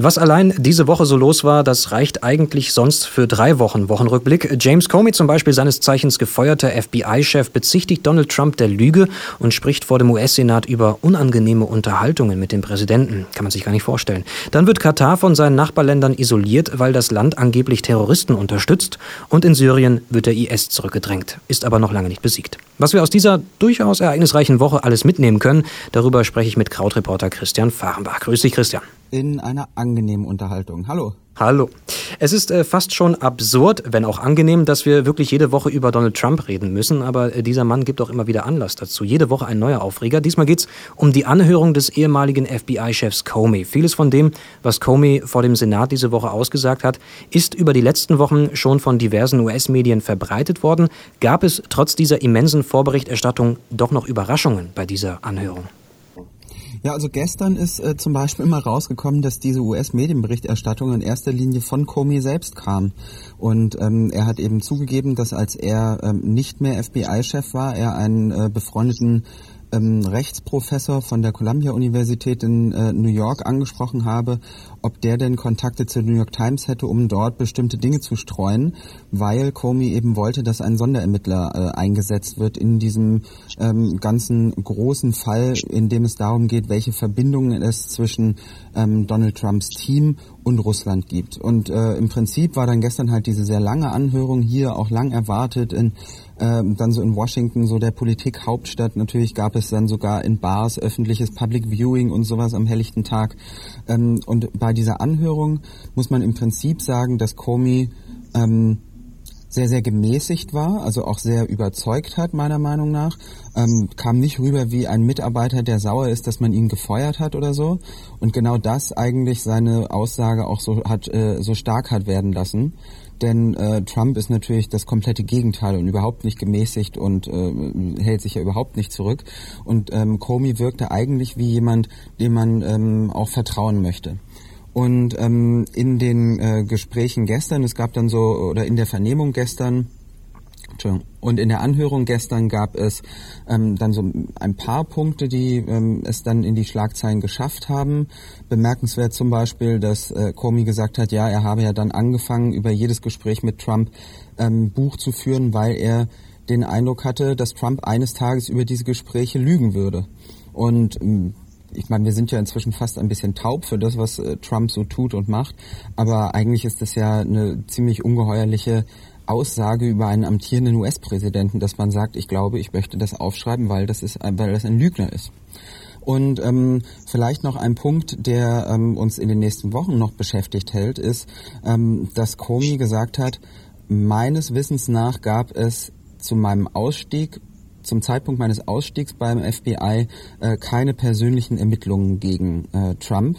Was allein diese Woche so los war, das reicht eigentlich sonst für drei Wochen Wochenrückblick. James Comey zum Beispiel, seines Zeichens gefeuerter FBI-Chef, bezichtigt Donald Trump der Lüge und spricht vor dem US-Senat über unangenehme Unterhaltungen mit dem Präsidenten. Kann man sich gar nicht vorstellen. Dann wird Katar von seinen Nachbarländern isoliert, weil das Land angeblich Terroristen unterstützt. Und in Syrien wird der IS zurückgedrängt, ist aber noch lange nicht besiegt. Was wir aus dieser durchaus ereignisreichen Woche alles mitnehmen können, darüber spreche ich mit Krautreporter Christian Fahrenbach. Grüß dich, Christian in einer angenehmen Unterhaltung. Hallo. Hallo. Es ist äh, fast schon absurd, wenn auch angenehm, dass wir wirklich jede Woche über Donald Trump reden müssen, aber äh, dieser Mann gibt auch immer wieder Anlass dazu. Jede Woche ein neuer Aufreger. Diesmal geht es um die Anhörung des ehemaligen FBI-Chefs Comey. Vieles von dem, was Comey vor dem Senat diese Woche ausgesagt hat, ist über die letzten Wochen schon von diversen US-Medien verbreitet worden. Gab es trotz dieser immensen Vorberichterstattung doch noch Überraschungen bei dieser Anhörung? Ja, also gestern ist äh, zum Beispiel immer rausgekommen, dass diese US-Medienberichterstattung in erster Linie von Comey selbst kam. Und ähm, er hat eben zugegeben, dass als er ähm, nicht mehr FBI-Chef war, er einen äh, befreundeten ähm, Rechtsprofessor von der Columbia-Universität in äh, New York angesprochen habe, ob der denn Kontakte zur New York Times hätte, um dort bestimmte Dinge zu streuen, weil Comey eben wollte, dass ein Sonderermittler äh, eingesetzt wird in diesem ähm, ganzen großen Fall, in dem es darum geht, welche Verbindungen es zwischen ähm, Donald Trumps Team und Russland gibt. Und äh, im Prinzip war dann gestern halt diese sehr lange Anhörung hier auch lang erwartet in ähm, dann so in Washington, so der Politikhauptstadt. Natürlich gab es dann sogar in Bars öffentliches Public Viewing und sowas am helllichten Tag. Ähm, und bei dieser Anhörung muss man im Prinzip sagen, dass Comey ähm, sehr, sehr gemäßigt war, also auch sehr überzeugt hat, meiner Meinung nach. Ähm, kam nicht rüber wie ein Mitarbeiter, der sauer ist, dass man ihn gefeuert hat oder so. Und genau das eigentlich seine Aussage auch so hat, äh, so stark hat werden lassen denn äh, Trump ist natürlich das komplette Gegenteil und überhaupt nicht gemäßigt und äh, hält sich ja überhaupt nicht zurück. Und ähm, Comey wirkte eigentlich wie jemand, dem man ähm, auch vertrauen möchte. Und ähm, in den äh, Gesprächen gestern, es gab dann so, oder in der Vernehmung gestern, und in der Anhörung gestern gab es ähm, dann so ein paar Punkte, die ähm, es dann in die Schlagzeilen geschafft haben. Bemerkenswert zum Beispiel, dass äh, Comey gesagt hat, ja, er habe ja dann angefangen, über jedes Gespräch mit Trump ähm, Buch zu führen, weil er den Eindruck hatte, dass Trump eines Tages über diese Gespräche lügen würde. Und ähm, ich meine, wir sind ja inzwischen fast ein bisschen taub für das, was äh, Trump so tut und macht, aber eigentlich ist das ja eine ziemlich ungeheuerliche Aussage über einen amtierenden US-Präsidenten, dass man sagt, ich glaube, ich möchte das aufschreiben, weil das ist, weil das ein Lügner ist. Und ähm, vielleicht noch ein Punkt, der ähm, uns in den nächsten Wochen noch beschäftigt hält, ist, ähm, dass Comey gesagt hat, meines Wissens nach gab es zu meinem Ausstieg zum Zeitpunkt meines Ausstiegs beim FBI äh, keine persönlichen Ermittlungen gegen äh, Trump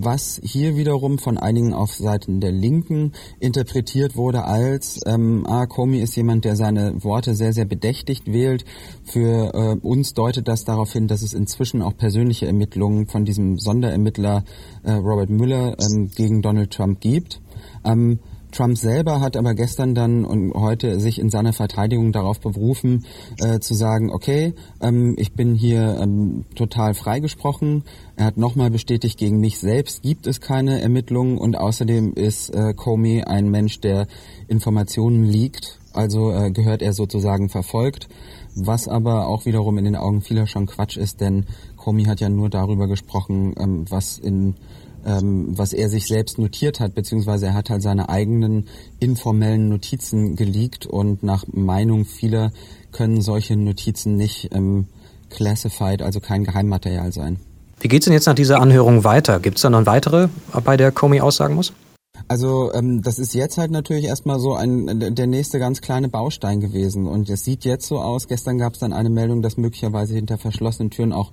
was hier wiederum von einigen auf Seiten der Linken interpretiert wurde als, ähm, ah, Comey ist jemand, der seine Worte sehr, sehr bedächtigt wählt. Für äh, uns deutet das darauf hin, dass es inzwischen auch persönliche Ermittlungen von diesem Sonderermittler äh, Robert Mueller ähm, gegen Donald Trump gibt. Ähm, Trump selber hat aber gestern dann und heute sich in seiner Verteidigung darauf berufen, äh, zu sagen, okay, ähm, ich bin hier ähm, total freigesprochen. Er hat nochmal bestätigt, gegen mich selbst gibt es keine Ermittlungen und außerdem ist äh, Comey ein Mensch, der Informationen liegt, also äh, gehört er sozusagen verfolgt, was aber auch wiederum in den Augen vieler schon Quatsch ist, denn Comey hat ja nur darüber gesprochen, ähm, was in ähm, was er sich selbst notiert hat, beziehungsweise er hat halt seine eigenen informellen Notizen geleakt und nach Meinung vieler können solche Notizen nicht ähm, classified, also kein Geheimmaterial sein. Wie geht's denn jetzt nach dieser Anhörung weiter? Gibt es da noch weitere, bei der Comey aussagen muss? Also ähm, das ist jetzt halt natürlich erstmal so ein der nächste ganz kleine Baustein gewesen und es sieht jetzt so aus. Gestern gab es dann eine Meldung, dass möglicherweise hinter verschlossenen Türen auch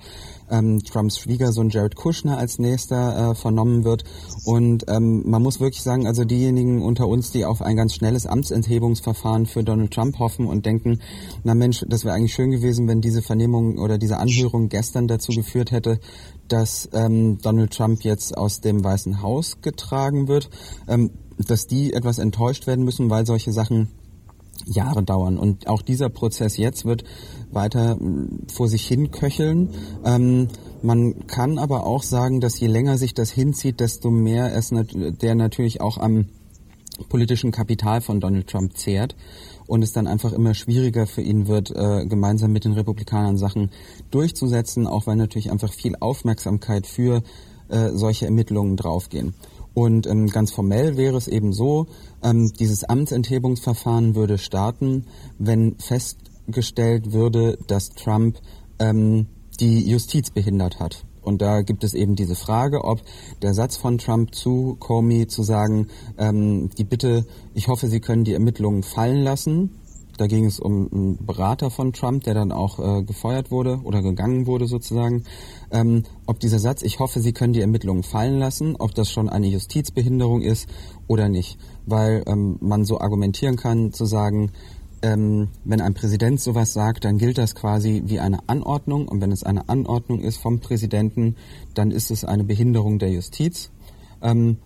ähm, Trumps Schwiegersohn Jared Kushner als nächster äh, vernommen wird. Und ähm, man muss wirklich sagen, also diejenigen unter uns, die auf ein ganz schnelles Amtsenthebungsverfahren für Donald Trump hoffen und denken, na Mensch, das wäre eigentlich schön gewesen, wenn diese Vernehmung oder diese Anhörung gestern dazu geführt hätte, dass ähm, Donald Trump jetzt aus dem Weißen Haus getragen wird, dass die etwas enttäuscht werden müssen, weil solche Sachen Jahre dauern. Und auch dieser Prozess jetzt wird weiter vor sich hin köcheln. Ähm, man kann aber auch sagen, dass je länger sich das hinzieht, desto mehr es der natürlich auch am politischen Kapital von Donald Trump zehrt und es dann einfach immer schwieriger für ihn wird, äh, gemeinsam mit den Republikanern Sachen durchzusetzen, auch weil natürlich einfach viel Aufmerksamkeit für äh, solche Ermittlungen draufgehen. Und ähm, ganz formell wäre es eben so, ähm, dieses Amtsenthebungsverfahren würde starten, wenn festgestellt würde, dass Trump ähm, die Justiz behindert hat. Und da gibt es eben diese Frage, ob der Satz von Trump zu Comey zu sagen, ähm, die Bitte, ich hoffe, Sie können die Ermittlungen fallen lassen, da ging es um einen Berater von Trump, der dann auch äh, gefeuert wurde oder gegangen wurde sozusagen. Ähm, ob dieser Satz, ich hoffe, Sie können die Ermittlungen fallen lassen, ob das schon eine Justizbehinderung ist oder nicht. Weil ähm, man so argumentieren kann, zu sagen, ähm, wenn ein Präsident sowas sagt, dann gilt das quasi wie eine Anordnung. Und wenn es eine Anordnung ist vom Präsidenten, dann ist es eine Behinderung der Justiz. Ähm,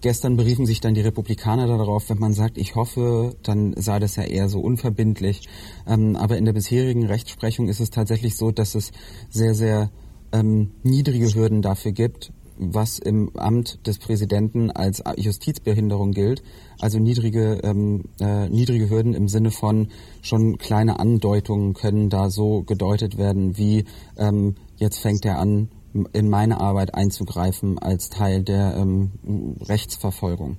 Gestern beriefen sich dann die Republikaner darauf, wenn man sagt, ich hoffe, dann sei das ja eher so unverbindlich. Ähm, aber in der bisherigen Rechtsprechung ist es tatsächlich so, dass es sehr, sehr ähm, niedrige Hürden dafür gibt, was im Amt des Präsidenten als Justizbehinderung gilt. Also niedrige, ähm, äh, niedrige Hürden im Sinne von schon kleine Andeutungen können da so gedeutet werden, wie ähm, jetzt fängt er an, in meine Arbeit einzugreifen als Teil der ähm, Rechtsverfolgung.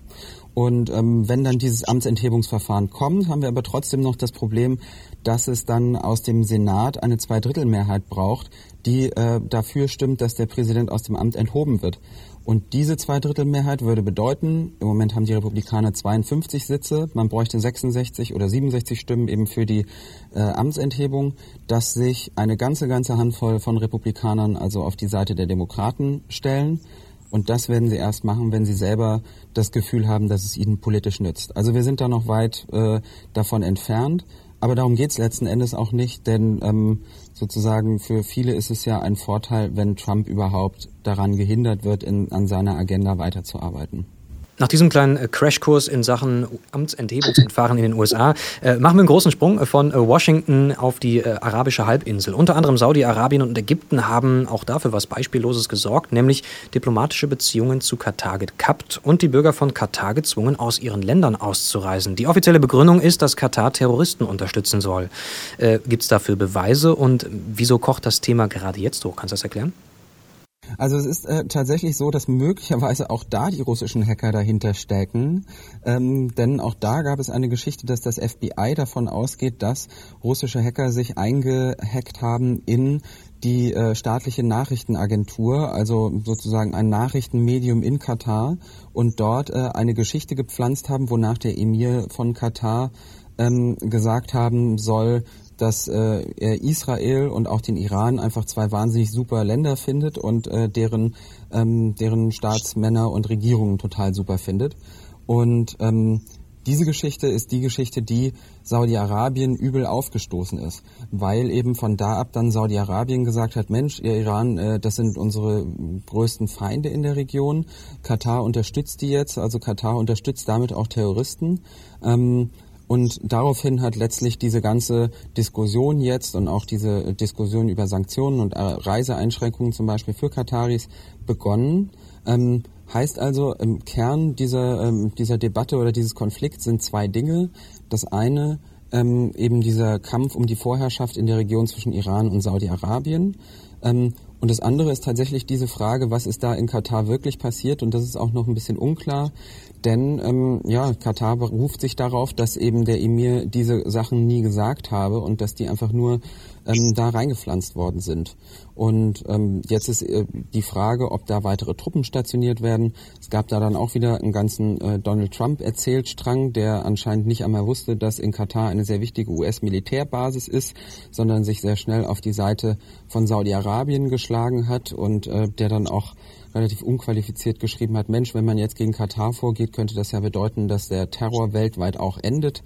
Und ähm, wenn dann dieses Amtsenthebungsverfahren kommt, haben wir aber trotzdem noch das Problem, dass es dann aus dem Senat eine Zweidrittelmehrheit braucht, die äh, dafür stimmt, dass der Präsident aus dem Amt enthoben wird. Und diese Zweidrittelmehrheit würde bedeuten, im Moment haben die Republikaner 52 Sitze, man bräuchte 66 oder 67 Stimmen eben für die äh, Amtsenthebung, dass sich eine ganze, ganze Handvoll von Republikanern also auf die Seite der Demokraten stellen. Und das werden sie erst machen, wenn sie selber das Gefühl haben, dass es ihnen politisch nützt. Also wir sind da noch weit äh, davon entfernt. Aber darum geht es letzten Endes auch nicht, denn ähm, sozusagen für viele ist es ja ein Vorteil, wenn Trump überhaupt daran gehindert wird, in, an seiner Agenda weiterzuarbeiten. Nach diesem kleinen äh, Crashkurs in Sachen Amtsenthebungsverfahren in den USA äh, machen wir einen großen Sprung äh, von äh, Washington auf die äh, arabische Halbinsel. Unter anderem Saudi-Arabien und Ägypten haben auch dafür was Beispielloses gesorgt, nämlich diplomatische Beziehungen zu Katar gekappt und die Bürger von Katar gezwungen, aus ihren Ländern auszureisen. Die offizielle Begründung ist, dass Katar Terroristen unterstützen soll. Äh, Gibt es dafür Beweise und wieso kocht das Thema gerade jetzt hoch? Kannst du das erklären? Also es ist äh, tatsächlich so, dass möglicherweise auch da die russischen Hacker dahinter stecken. Ähm, denn auch da gab es eine Geschichte, dass das FBI davon ausgeht, dass russische Hacker sich eingehackt haben in die äh, staatliche Nachrichtenagentur, also sozusagen ein Nachrichtenmedium in Katar und dort äh, eine Geschichte gepflanzt haben, wonach der Emir von Katar ähm, gesagt haben soll, dass äh, Israel und auch den Iran einfach zwei wahnsinnig super Länder findet und äh, deren, ähm, deren Staatsmänner und Regierungen total super findet. Und ähm, diese Geschichte ist die Geschichte, die Saudi-Arabien übel aufgestoßen ist, weil eben von da ab dann Saudi-Arabien gesagt hat, Mensch, ihr Iran, äh, das sind unsere größten Feinde in der Region. Katar unterstützt die jetzt, also Katar unterstützt damit auch Terroristen. Ähm, und daraufhin hat letztlich diese ganze Diskussion jetzt und auch diese Diskussion über Sanktionen und äh, Reiseeinschränkungen zum Beispiel für Kataris begonnen. Ähm, heißt also, im Kern dieser, ähm, dieser Debatte oder dieses Konflikts sind zwei Dinge. Das eine ähm, eben dieser Kampf um die Vorherrschaft in der Region zwischen Iran und Saudi-Arabien. Ähm, und das andere ist tatsächlich diese Frage, was ist da in Katar wirklich passiert? Und das ist auch noch ein bisschen unklar, denn ähm, ja, Katar beruft sich darauf, dass eben der Emir diese Sachen nie gesagt habe und dass die einfach nur ähm, da reingepflanzt worden sind. Und ähm, jetzt ist äh, die Frage, ob da weitere Truppen stationiert werden. Es gab da dann auch wieder einen ganzen äh, Donald Trump Erzählstrang, der anscheinend nicht einmal wusste, dass in Katar eine sehr wichtige US-Militärbasis ist, sondern sich sehr schnell auf die Seite von Saudi-Arabien geschlagen hat und äh, der dann auch relativ unqualifiziert geschrieben hat, Mensch, wenn man jetzt gegen Katar vorgeht, könnte das ja bedeuten, dass der Terror weltweit auch endet.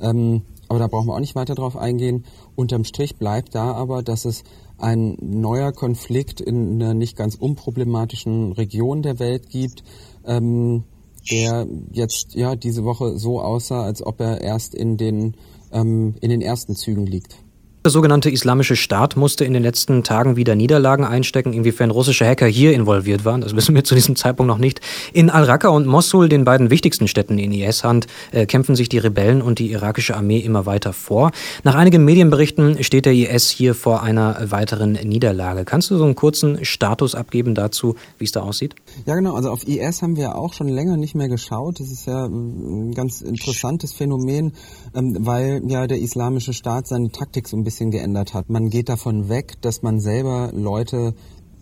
Ähm, aber da brauchen wir auch nicht weiter drauf eingehen. Unterm Strich bleibt da aber, dass es ein neuer Konflikt in einer nicht ganz unproblematischen Region der Welt gibt, ähm, der jetzt ja diese Woche so aussah, als ob er erst in den ähm, in den ersten Zügen liegt. Der sogenannte Islamische Staat musste in den letzten Tagen wieder Niederlagen einstecken. Inwiefern russische Hacker hier involviert waren, das wissen wir zu diesem Zeitpunkt noch nicht. In Al-Raqqa und Mosul, den beiden wichtigsten Städten in IS-Hand, äh, kämpfen sich die Rebellen und die irakische Armee immer weiter vor. Nach einigen Medienberichten steht der IS hier vor einer weiteren Niederlage. Kannst du so einen kurzen Status abgeben dazu, wie es da aussieht? Ja, genau. Also auf IS haben wir auch schon länger nicht mehr geschaut. Das ist ja ein ganz interessantes Phänomen, ähm, weil ja der Islamische Staat seine Taktik so ein bisschen bisschen geändert hat. Man geht davon weg, dass man selber Leute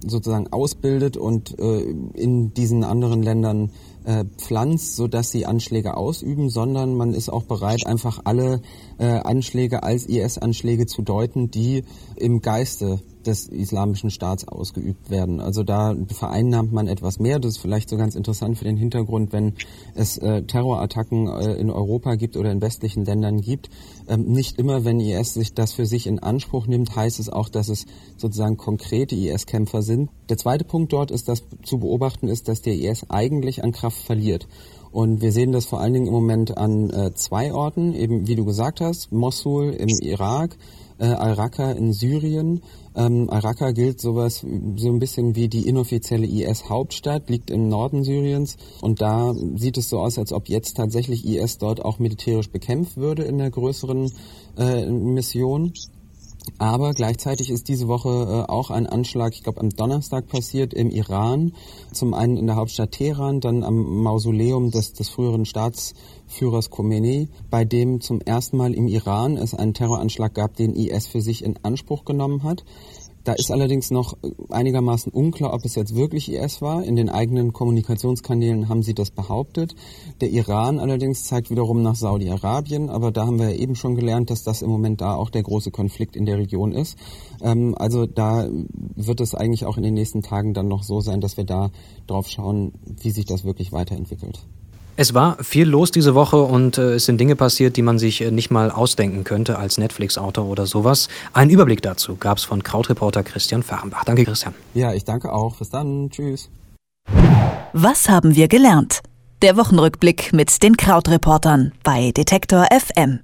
sozusagen ausbildet und äh, in diesen anderen Ländern äh, pflanzt, sodass sie Anschläge ausüben, sondern man ist auch bereit, einfach alle äh, Anschläge als IS-Anschläge zu deuten, die im Geiste des islamischen Staats ausgeübt werden. Also da vereinnahmt man etwas mehr. Das ist vielleicht so ganz interessant für den Hintergrund, wenn es äh, Terrorattacken äh, in Europa gibt oder in westlichen Ländern gibt. Ähm, nicht immer, wenn IS sich das für sich in Anspruch nimmt, heißt es auch, dass es sozusagen konkrete IS-Kämpfer sind. Der zweite Punkt dort ist, dass zu beobachten ist, dass der IS eigentlich an Kraft verliert. Und wir sehen das vor allen Dingen im Moment an äh, zwei Orten, eben wie du gesagt hast, Mosul im Irak, äh, Al-Raqqa in Syrien. Ähm, Al-Raqqa gilt sowas so ein bisschen wie die inoffizielle IS-Hauptstadt, liegt im Norden Syriens und da sieht es so aus, als ob jetzt tatsächlich IS dort auch militärisch bekämpft würde in der größeren äh, Mission. Aber gleichzeitig ist diese Woche äh, auch ein Anschlag, ich glaube am Donnerstag passiert im Iran. Zum einen in der Hauptstadt Teheran, dann am Mausoleum des, des früheren Staatsführers Khomeini, bei dem zum ersten Mal im Iran es einen Terroranschlag gab, den IS für sich in Anspruch genommen hat. Da ist allerdings noch einigermaßen unklar, ob es jetzt wirklich IS war. In den eigenen Kommunikationskanälen haben sie das behauptet. Der Iran allerdings zeigt wiederum nach Saudi-Arabien, aber da haben wir ja eben schon gelernt, dass das im Moment da auch der große Konflikt in der Region ist. Ähm, also da wird es eigentlich auch in den nächsten Tagen dann noch so sein, dass wir da drauf schauen, wie sich das wirklich weiterentwickelt. Es war viel los diese Woche und äh, es sind Dinge passiert, die man sich äh, nicht mal ausdenken könnte als Netflix-Autor oder sowas. Einen Überblick dazu gab es von Krautreporter Christian Fahrenbach. Danke, Christian. Ja, ich danke auch. Bis dann. Tschüss. Was haben wir gelernt? Der Wochenrückblick mit den Krautreportern bei Detektor FM.